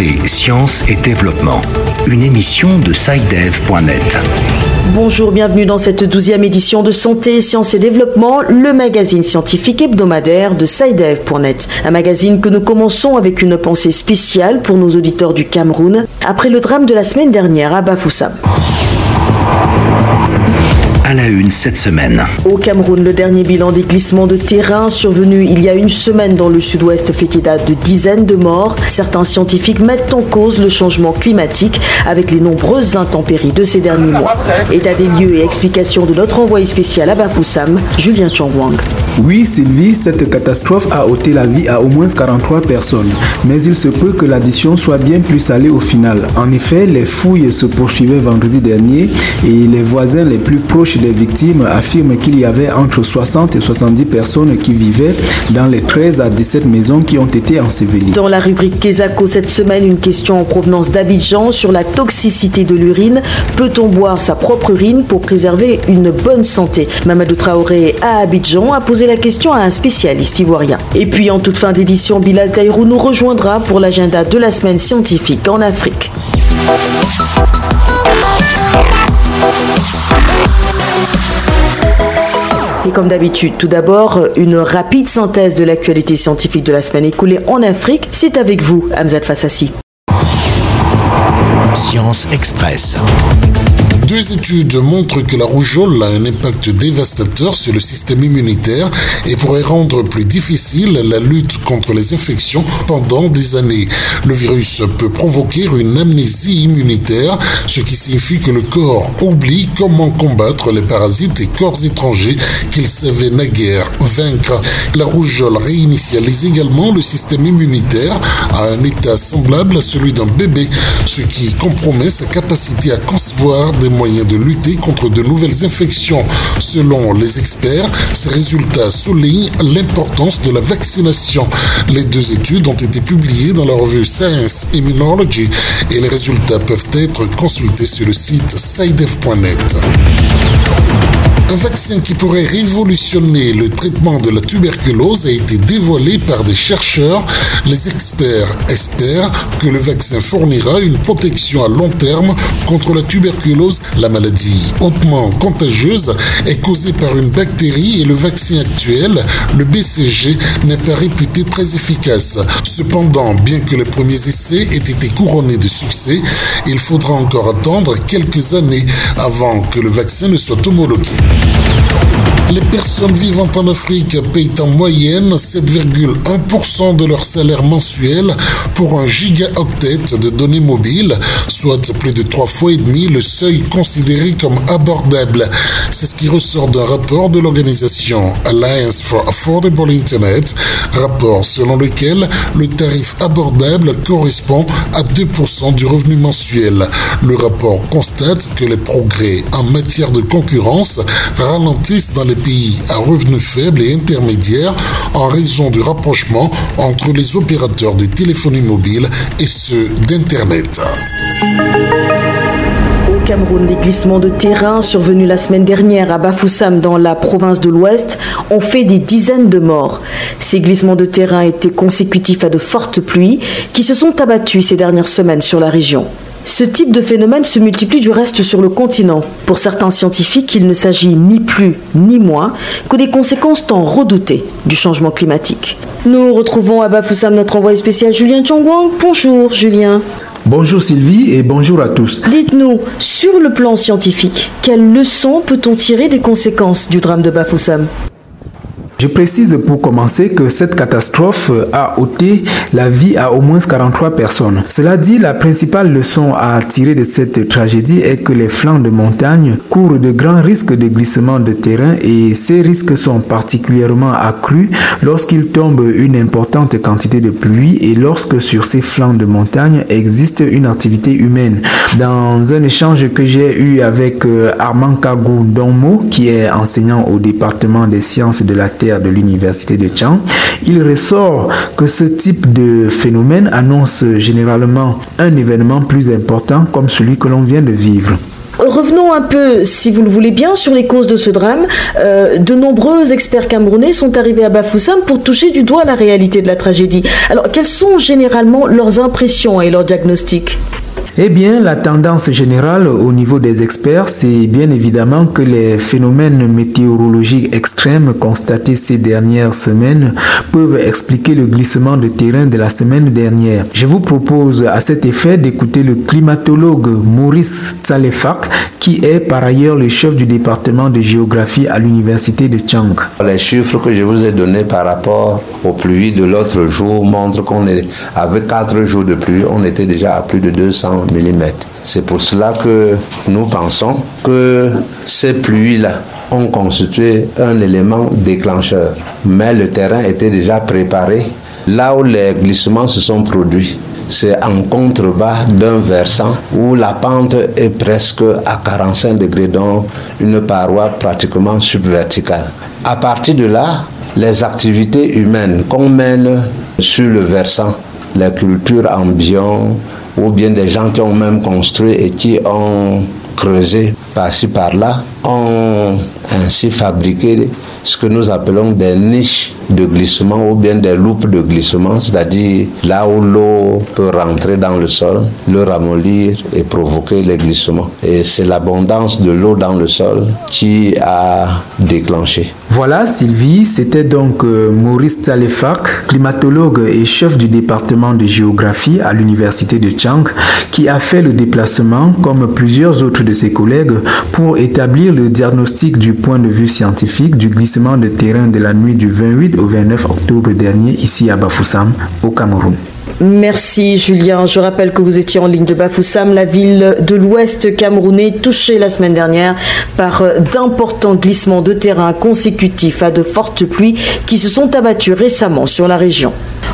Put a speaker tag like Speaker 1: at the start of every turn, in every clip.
Speaker 1: Santé, sciences et développement. Une émission de SciDev.net.
Speaker 2: Bonjour, bienvenue dans cette douzième édition de Santé, Sciences et Développement, le magazine scientifique hebdomadaire de SciDev.net. Un magazine que nous commençons avec une pensée spéciale pour nos auditeurs du Cameroun après le drame de la semaine dernière à Bafoussam
Speaker 1: à la une cette semaine.
Speaker 2: Au Cameroun, le dernier bilan des glissements de terrain survenu il y a une semaine dans le sud-ouest fait état de dizaines de morts. Certains scientifiques mettent en cause le changement climatique avec les nombreuses intempéries de ces derniers mois. État des lieux et explication de notre envoyé spécial à Bafoussam, Julien Changwang.
Speaker 3: Oui, Sylvie, cette catastrophe a ôté la vie à au moins 43 personnes. Mais il se peut que l'addition soit bien plus salée au final. En effet, les fouilles se poursuivaient vendredi dernier et les voisins les plus proches les victimes affirment qu'il y avait entre 60 et 70 personnes qui vivaient dans les 13 à 17 maisons qui ont été ensevelies.
Speaker 2: Dans la rubrique Kesako cette semaine, une question en provenance d'Abidjan sur la toxicité de l'urine. Peut-on boire sa propre urine pour préserver une bonne santé? Mamadou Traoré à Abidjan a posé la question à un spécialiste ivoirien. Et puis en toute fin d'édition, Bilal Taïrou nous rejoindra pour l'agenda de la semaine scientifique en Afrique. Et comme d'habitude, tout d'abord, une rapide synthèse de l'actualité scientifique de la semaine écoulée en Afrique. C'est avec vous, Hamzat Fassassi.
Speaker 1: Science Express.
Speaker 4: Deux études montrent que la rougeole a un impact dévastateur sur le système immunitaire et pourrait rendre plus difficile la lutte contre les infections pendant des années. Le virus peut provoquer une amnésie immunitaire, ce qui signifie que le corps oublie comment combattre les parasites et corps étrangers qu'il savait naguère vaincre. La rougeole réinitialise également le système immunitaire à un état semblable à celui d'un bébé, ce qui compromet sa capacité à concevoir des moyen de lutter contre de nouvelles infections. Selon les experts, ces résultats soulignent l'importance de la vaccination. Les deux études ont été publiées dans la revue Science Immunology et les résultats peuvent être consultés sur le site SciDev.net. Un vaccin qui pourrait révolutionner le traitement de la tuberculose a été dévoilé par des chercheurs. Les experts espèrent que le vaccin fournira une protection à long terme contre la tuberculose. La maladie hautement contagieuse est causée par une bactérie et le vaccin actuel, le BCG, n'est pas réputé très efficace. Cependant, bien que les premiers essais aient été couronnés de succès, il faudra encore attendre quelques années avant que le vaccin ne soit homologué. Les personnes vivant en Afrique payent en moyenne 7,1% de leur salaire mensuel pour un gigaoctet de données mobiles, soit plus de trois fois et demi le seuil considéré comme abordable. C'est ce qui ressort d'un rapport de l'organisation Alliance for Affordable Internet, rapport selon lequel le tarif abordable correspond à 2% du revenu mensuel. Le rapport constate que les progrès en matière de concurrence ralentissent dans les pays à revenus faibles et intermédiaires en raison du rapprochement entre les opérateurs de téléphonie mobile et ceux d'Internet.
Speaker 2: Les glissements de terrain survenus la semaine dernière à Bafoussam dans la province de l'Ouest ont fait des dizaines de morts. Ces glissements de terrain étaient consécutifs à de fortes pluies qui se sont abattues ces dernières semaines sur la région. Ce type de phénomène se multiplie du reste sur le continent. Pour certains scientifiques, il ne s'agit ni plus ni moins que des conséquences tant redoutées du changement climatique. Nous retrouvons à Bafoussam notre envoyé spécial Julien Chongwang. Bonjour Julien.
Speaker 3: Bonjour Sylvie et bonjour à tous.
Speaker 2: Dites-nous, sur le plan scientifique, quelles leçons peut-on tirer des conséquences du drame de Bafoussam?
Speaker 3: Je précise pour commencer que cette catastrophe a ôté la vie à au moins 43 personnes. Cela dit, la principale leçon à tirer de cette tragédie est que les flancs de montagne courent de grands risques de glissement de terrain et ces risques sont particulièrement accrus lorsqu'il tombe une importante quantité de pluie et lorsque sur ces flancs de montagne existe une activité humaine. Dans un échange que j'ai eu avec euh, Armand Kagou Donmo, qui est enseignant au département des sciences de la Terre de l'université de Tchang, il ressort que ce type de phénomène annonce généralement un événement plus important comme celui que l'on vient de vivre.
Speaker 2: Revenons un peu, si vous le voulez bien, sur les causes de ce drame. Euh, de nombreux experts camerounais sont arrivés à Bafoussam pour toucher du doigt la réalité de la tragédie. Alors, quelles sont généralement leurs impressions et leurs diagnostics?
Speaker 3: Eh bien, la tendance générale au niveau des experts, c'est bien évidemment que les phénomènes météorologiques extrêmes constatés ces dernières semaines peuvent expliquer le glissement de terrain de la semaine dernière. Je vous propose à cet effet d'écouter le climatologue Maurice Tsalefak, qui est par ailleurs le chef du département de géographie à l'université de Chang.
Speaker 5: Les chiffres que je vous ai donnés par rapport aux pluies de l'autre jour montrent qu'on est avec 4 jours de pluie, on était déjà à plus de 200 C'est pour cela que nous pensons que ces pluies-là ont constitué un élément déclencheur. Mais le terrain était déjà préparé. Là où les glissements se sont produits, c'est en contrebas d'un versant où la pente est presque à 45 degrés, donc une paroi pratiquement subverticale. À partir de là, les activités humaines qu'on mène sur le versant, la culture ambiante, ou bien des gens qui ont même construit et qui ont creusé par-ci par-là, ont ainsi fabriqué ce que nous appelons des niches de glissement ou bien des loupes de glissement, c'est-à-dire là où l'eau peut rentrer dans le sol, le ramollir et provoquer les glissements. Et c'est l'abondance de l'eau dans le sol qui a déclenché.
Speaker 3: Voilà Sylvie, c'était donc euh, Maurice Talefak, climatologue et chef du département de géographie à l'université de Chang, qui a fait le déplacement, comme plusieurs autres de ses collègues, pour établir le diagnostic du point de vue scientifique du glissement de terrain de la nuit du 28 au 29 octobre dernier ici à Bafoussam, au Cameroun.
Speaker 2: Merci Julien. Je rappelle que vous étiez en ligne de Bafoussam, la ville de l'ouest camerounais, touchée la semaine dernière par d'importants glissements de terrain consécutifs à de fortes pluies qui se sont abattues récemment sur la région.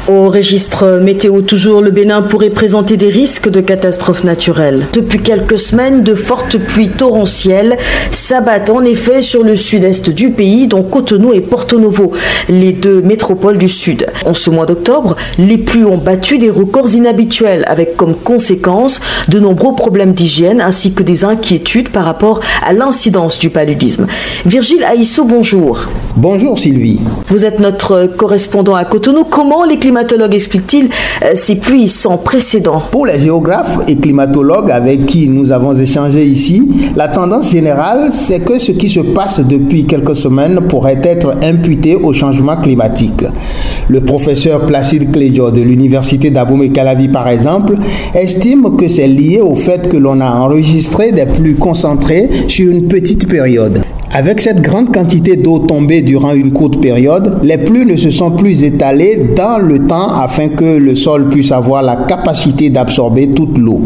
Speaker 2: Au registre météo toujours, le Bénin pourrait présenter des risques de catastrophes naturelles. Depuis quelques semaines, de fortes pluies torrentielles s'abattent en effet sur le sud-est du pays, dont Cotonou et Porto Novo, les deux métropoles du sud. En ce mois d'octobre, les pluies ont battu des records inhabituels, avec comme conséquence de nombreux problèmes d'hygiène ainsi que des inquiétudes par rapport à l'incidence du paludisme. Virgile Aïsso, bonjour.
Speaker 6: Bonjour Sylvie.
Speaker 2: Vous êtes notre correspondant à Cotonou. Comment les climatologues expliquent-ils euh, ces pluies sans précédent?
Speaker 6: Pour les géographes et climatologues avec qui nous avons échangé ici, la tendance générale, c'est que ce qui se passe depuis quelques semaines pourrait être imputé au changement climatique. Le professeur Placide Clédio de l'université d'Abomey-Calavi, par exemple, estime que c'est lié au fait que l'on a enregistré des pluies concentrées sur une petite période. Avec cette grande quantité d'eau tombée durant une courte période, les pluies ne se sont plus étalées dans le temps afin que le sol puisse avoir la capacité d'absorber toute l'eau.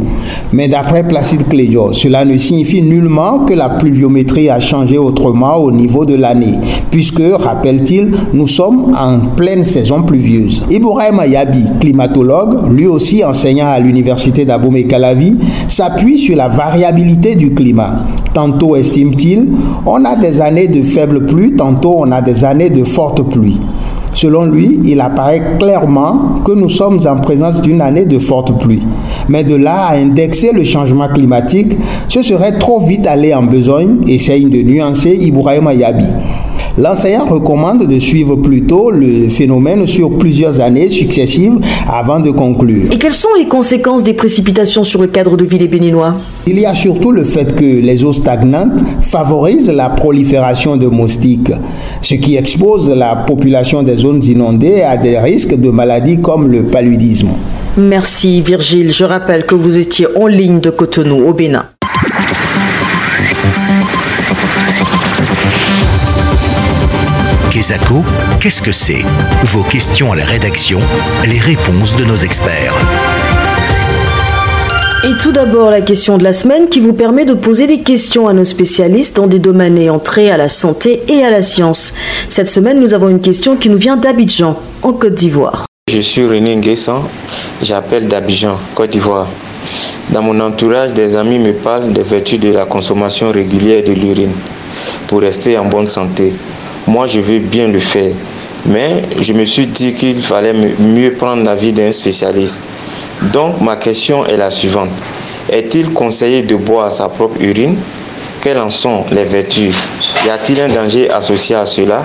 Speaker 6: Mais d'après Placide Clédio, cela ne signifie nullement que la pluviométrie a changé autrement au niveau de l'année, puisque, rappelle-t-il, nous sommes en pleine saison pluvieuse. Ibrahim Ayabi, climatologue, lui aussi enseignant à l'université d'Abomey-Calavi, s'appuie sur la variabilité du climat. Tantôt, estime-t-il, on a des années de faibles pluies, tantôt on a des années de fortes pluies. Selon lui, il apparaît clairement que nous sommes en présence d'une année de fortes pluies. Mais de là à indexer le changement climatique, ce serait trop vite aller en besogne, essaye de nuancer Ibrahim Yabi. L'enseignant recommande de suivre plutôt le phénomène sur plusieurs années successives avant de conclure.
Speaker 2: Et quelles sont les conséquences des précipitations sur le cadre de vie des Béninois?
Speaker 6: Il y a surtout le fait que les eaux stagnantes favorisent la prolifération de moustiques, ce qui expose la population des zones inondées à des risques de maladies comme le paludisme.
Speaker 2: Merci Virgile. Je rappelle que vous étiez en ligne de Cotonou au Bénin.
Speaker 1: Qu'est-ce que c'est? Vos questions à la rédaction, les réponses de nos experts.
Speaker 2: Et tout d'abord, la question de la semaine qui vous permet de poser des questions à nos spécialistes dans des domaines ayant trait à la santé et à la science. Cette semaine, nous avons une question qui nous vient d'Abidjan, en Côte d'Ivoire.
Speaker 7: Je suis René Nguessan, j'appelle d'Abidjan, Côte d'Ivoire. Dans mon entourage, des amis me parlent des vertus de la consommation régulière de l'urine pour rester en bonne santé. Moi, je veux bien le faire, mais je me suis dit qu'il fallait mieux prendre l'avis d'un spécialiste. Donc, ma question est la suivante. Est-il conseillé de boire sa propre urine? Quelles en sont les vertus? Y a-t-il un danger associé à cela?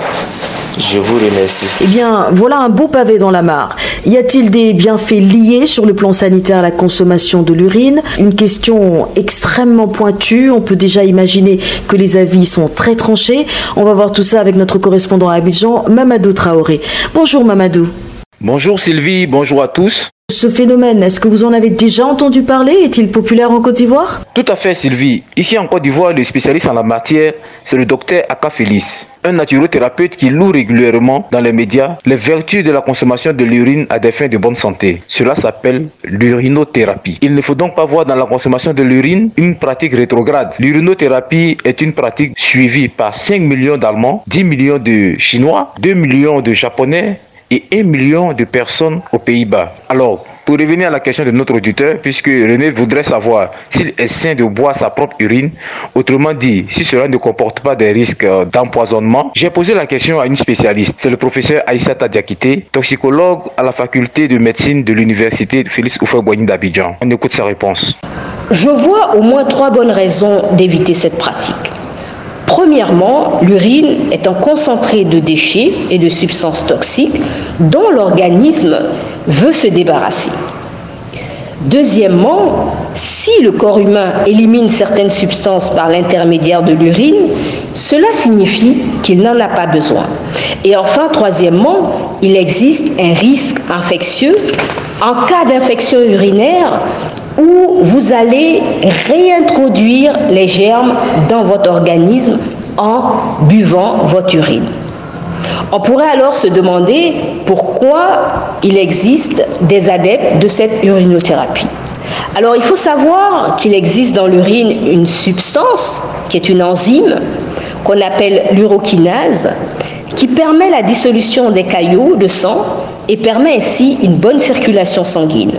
Speaker 7: Je vous remercie.
Speaker 2: Eh bien, voilà un beau pavé dans la mare. Y a-t-il des bienfaits liés sur le plan sanitaire à la consommation de l'urine? Une question extrêmement pointue. On peut déjà imaginer que les avis sont très tranchés. On va voir tout ça avec notre correspondant à Abidjan, Mamadou Traoré. Bonjour Mamadou.
Speaker 8: Bonjour Sylvie, bonjour à tous.
Speaker 2: Ce phénomène, est-ce que vous en avez déjà entendu parler? Est-il populaire en Côte d'Ivoire?
Speaker 8: Tout à fait Sylvie. Ici en Côte d'Ivoire, le spécialiste en la matière, c'est le docteur Aka Félix, un naturothérapeute qui loue régulièrement dans les médias les vertus de la consommation de l'urine à des fins de bonne santé. Cela s'appelle l'urinothérapie. Il ne faut donc pas voir dans la consommation de l'urine une pratique rétrograde. L'urinothérapie est une pratique suivie par 5 millions d'Allemands, 10 millions de Chinois, 2 millions de Japonais, et 1 million de personnes aux Pays-Bas. Alors, pour revenir à la question de notre auditeur, puisque René voudrait savoir s'il est sain de boire sa propre urine, autrement dit, si cela ne comporte pas des risques euh, d'empoisonnement, j'ai posé la question à une spécialiste. C'est le professeur Aïssa Diakité, toxicologue à la faculté de médecine de l'université Félix Houphouët-Boigny d'Abidjan. On écoute sa réponse.
Speaker 9: Je vois au moins trois bonnes raisons d'éviter cette pratique. Premièrement, l'urine est un concentré de déchets et de substances toxiques dont l'organisme veut se débarrasser. Deuxièmement, si le corps humain élimine certaines substances par l'intermédiaire de l'urine, cela signifie qu'il n'en a pas besoin. Et enfin, troisièmement, il existe un risque infectieux en cas d'infection urinaire où vous allez réintroduire les germes dans votre organisme en buvant votre urine. On pourrait alors se demander pourquoi il existe des adeptes de cette urinothérapie. Alors il faut savoir qu'il existe dans l'urine une substance qui est une enzyme qu'on appelle l'urokinase qui permet la dissolution des caillots de sang et permet ainsi une bonne circulation sanguine.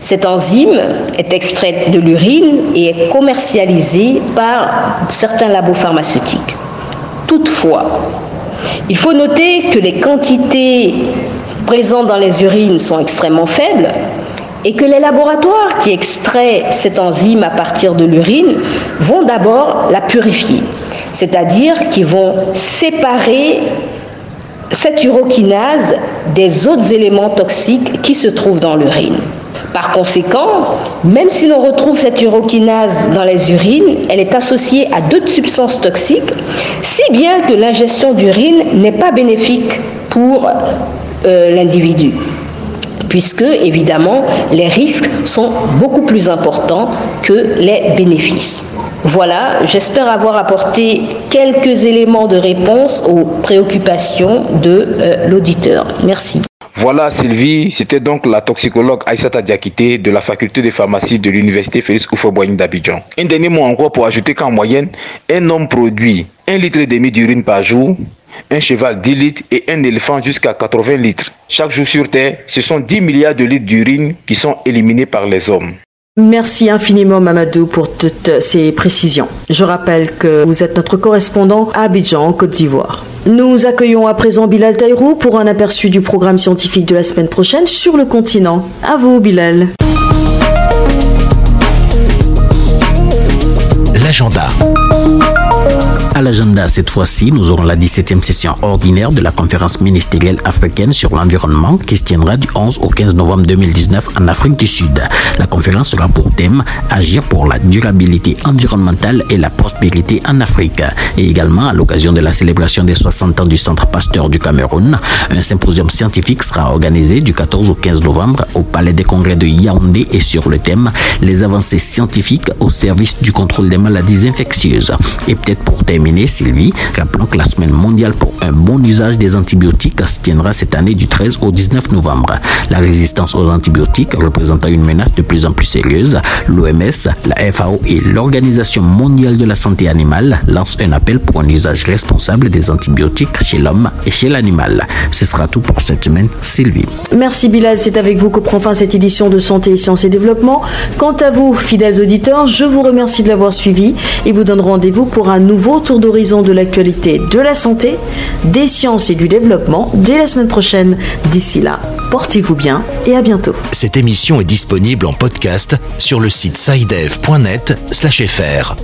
Speaker 9: Cette enzyme est extraite de l'urine et est commercialisée par certains labos pharmaceutiques. Toutefois, il faut noter que les quantités présentes dans les urines sont extrêmement faibles et que les laboratoires qui extraient cette enzyme à partir de l'urine vont d'abord la purifier, c'est-à-dire qu'ils vont séparer cette urokinase des autres éléments toxiques qui se trouvent dans l'urine. Par conséquent, même si l'on retrouve cette urokinase dans les urines, elle est associée à d'autres substances toxiques, si bien que l'ingestion d'urine n'est pas bénéfique pour euh, l'individu puisque évidemment les risques sont beaucoup plus importants que les bénéfices. Voilà, j'espère avoir apporté quelques éléments de réponse aux préoccupations de euh, l'auditeur. Merci.
Speaker 8: Voilà Sylvie, c'était donc la toxicologue Aïssata Diakité de la faculté de pharmacie de l'université Félix Houphouët-Boigny d'Abidjan. Un dernier mot encore pour ajouter qu'en moyenne, un homme produit 1 litre et demi d'urine par jour, un cheval 10 litres et un éléphant jusqu'à 80 litres. Chaque jour sur Terre, ce sont 10 milliards de litres d'urine qui sont éliminés par les hommes.
Speaker 2: Merci infiniment Mamadou pour toutes ces précisions. Je rappelle que vous êtes notre correspondant à Abidjan, en Côte d'Ivoire. Nous accueillons à présent Bilal Taïrou pour un aperçu du programme scientifique de la semaine prochaine sur le continent. À vous Bilal.
Speaker 1: L'agenda.
Speaker 10: À l'agenda cette fois-ci, nous aurons la 17e session ordinaire de la conférence ministérielle africaine sur l'environnement qui se tiendra du 11 au 15 novembre 2019 en Afrique du Sud. La conférence sera pour thème Agir pour la durabilité environnementale et la prospérité en Afrique. Et également, à l'occasion de la célébration des 60 ans du Centre Pasteur du Cameroun, un symposium scientifique sera organisé du 14 au 15 novembre au Palais des Congrès de Yaoundé et sur le thème Les avancées scientifiques au service du contrôle des maladies infectieuses. Et peut-être pour terminer, Sylvie, rappelons que la semaine mondiale pour un bon usage des antibiotiques se tiendra cette année du 13 au 19 novembre. La résistance aux antibiotiques représentant une menace de plus en plus sérieuse, l'OMS, la FAO et l'Organisation mondiale de la santé animale lancent un appel pour un usage responsable des antibiotiques chez l'homme et chez l'animal. Ce sera tout pour cette semaine, Sylvie.
Speaker 2: Merci Bilal, c'est avec vous que prend fin cette édition de Santé, Sciences et Développement. Quant à vous, fidèles auditeurs, je vous remercie de l'avoir suivi et vous donne rendez-vous pour un nouveau tour d'horizon de l'actualité de la santé, des sciences et du développement dès la semaine prochaine. D'ici là, portez-vous bien et à bientôt.
Speaker 1: Cette émission est disponible en podcast sur le site sidev.net/fr.